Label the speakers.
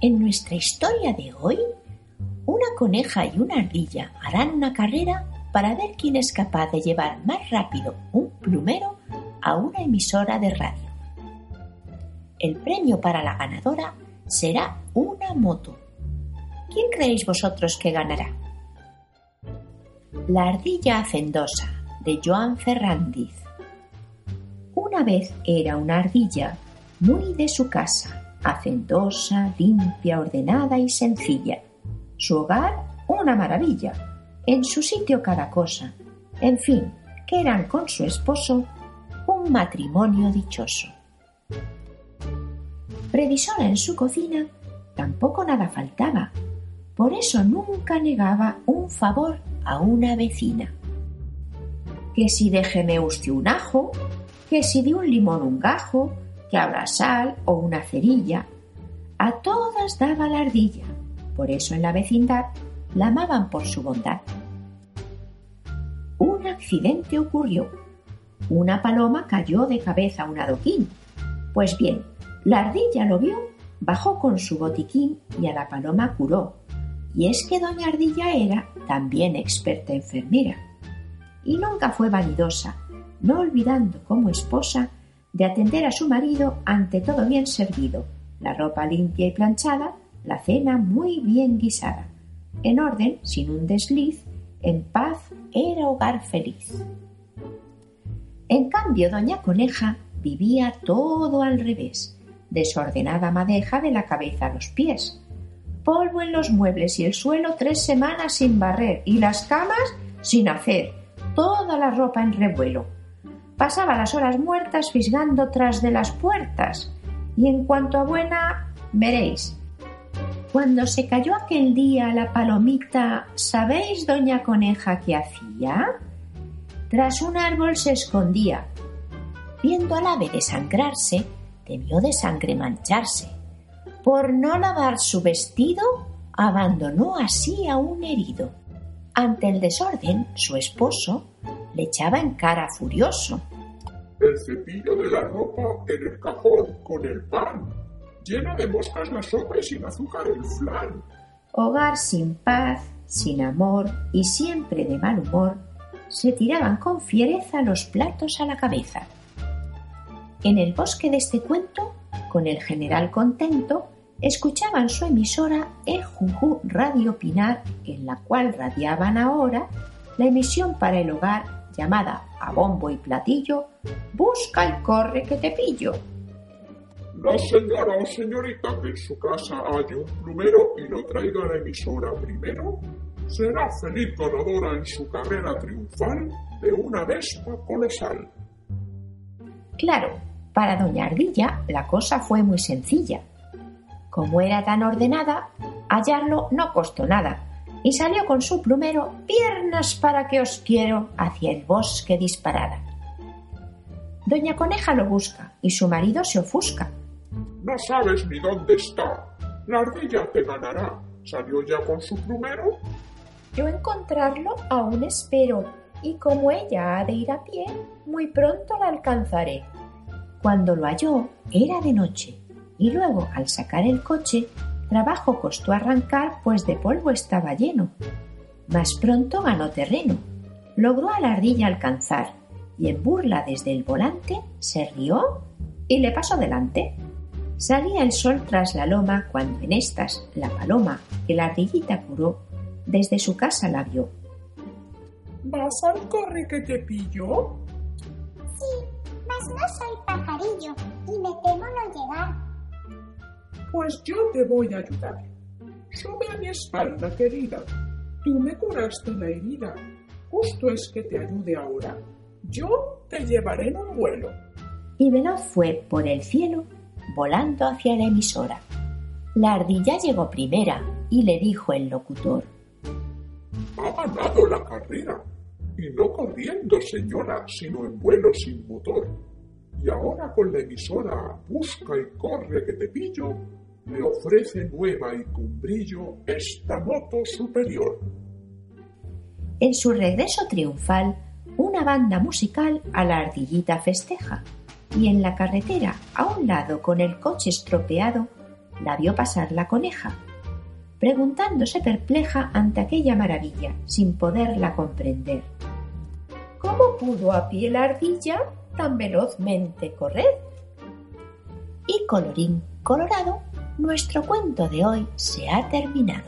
Speaker 1: En nuestra historia de hoy, una coneja y una ardilla harán una carrera para ver quién es capaz de llevar más rápido un plumero a una emisora de radio. El premio para la ganadora será una moto. ¿Quién creéis vosotros que ganará? La ardilla hacendosa de Joan Ferrandiz. Una vez era una ardilla muy de su casa, hacendosa, limpia, ordenada y sencilla. Su hogar, una maravilla. En su sitio cada cosa. En fin, que eran con su esposo un matrimonio dichoso. Previsora en su cocina, tampoco nada faltaba. Por eso nunca negaba un favor a una vecina. Que si déjeme usted un ajo, que si de un limón un gajo, que habrá sal o una cerilla. A todas daba la ardilla, por eso en la vecindad la amaban por su bondad. Un accidente ocurrió. Una paloma cayó de cabeza a un adoquín. Pues bien, la ardilla lo vio, bajó con su botiquín y a la paloma curó. Y es que doña Ardilla era también experta enfermera. Y nunca fue vanidosa, no olvidando como esposa de atender a su marido ante todo bien servido, la ropa limpia y planchada, la cena muy bien guisada. En orden, sin un desliz, en paz era hogar feliz. En cambio, doña Coneja vivía todo al revés, desordenada madeja de la cabeza a los pies. Polvo en los muebles y el suelo tres semanas sin barrer y las camas sin hacer, toda la ropa en revuelo pasaba las horas muertas fisgando tras de las puertas. Y en cuanto a buena, veréis. Cuando se cayó aquel día la palomita, ¿sabéis, doña Coneja, qué hacía? Tras un árbol se escondía. Viendo al ave desangrarse, temió de sangre mancharse. Por no lavar su vestido, abandonó así a un herido. Ante el desorden, su esposo le echaba en cara furioso.
Speaker 2: El cepillo de la ropa en el cajón con el pan. Llena de moscas la sopa y sin azúcar el flan.
Speaker 1: Hogar sin paz, sin amor y siempre de mal humor, se tiraban con fiereza los platos a la cabeza. En el bosque de este cuento, con el general contento, escuchaban su emisora el Juju Radio Pinar, en la cual radiaban ahora la emisión para el hogar llamada a bombo y platillo Busca y corre que te pillo.
Speaker 2: La señora o señorita que en su casa haya un plumero y no traiga la emisora primero, será feliz ganadora en su carrera triunfal de una vespa colosal.
Speaker 1: Claro, para doña Ardilla la cosa fue muy sencilla. Como era tan ordenada, hallarlo no costó nada y salió con su plumero piernas para que os quiero hacia el bosque disparada. Doña Coneja lo busca y su marido se ofusca.
Speaker 2: No sabes ni dónde está. La ardilla te ganará. ¿Salió ya con su plumero?
Speaker 3: Yo encontrarlo aún espero, y como ella ha de ir a pie, muy pronto la alcanzaré.
Speaker 1: Cuando lo halló, era de noche, y luego, al sacar el coche, Trabajo costó arrancar, pues de polvo estaba lleno. Más pronto ganó terreno. Logró a la ardilla alcanzar y en burla desde el volante se rió y le pasó delante. Salía el sol tras la loma cuando en estas la paloma que la ardillita curó desde su casa la vio.
Speaker 2: ¿Vas al corre que te pillo?
Speaker 4: Sí, mas no soy pajarillo
Speaker 2: Pues yo te voy a ayudar. Sube a mi espalda, querida. Tú me curaste la herida. Justo es que te ayude ahora. Yo te llevaré en un vuelo.
Speaker 1: Y veloz fue por el cielo, volando hacia la emisora. La ardilla llegó primera y le dijo el locutor.
Speaker 2: Ha ganado la carrera. Y no corriendo, señora, sino en vuelo sin motor. Y ahora con la emisora Busca y corre que te pillo, me ofrece nueva y con brillo esta moto superior.
Speaker 1: En su regreso triunfal, una banda musical a la ardillita festeja y en la carretera, a un lado con el coche estropeado, la vio pasar la coneja, preguntándose perpleja ante aquella maravilla, sin poderla comprender.
Speaker 3: ¿Cómo pudo a pie la ardilla tan velozmente correr?
Speaker 1: Y colorín colorado, nuestro cuento de hoy se ha terminado.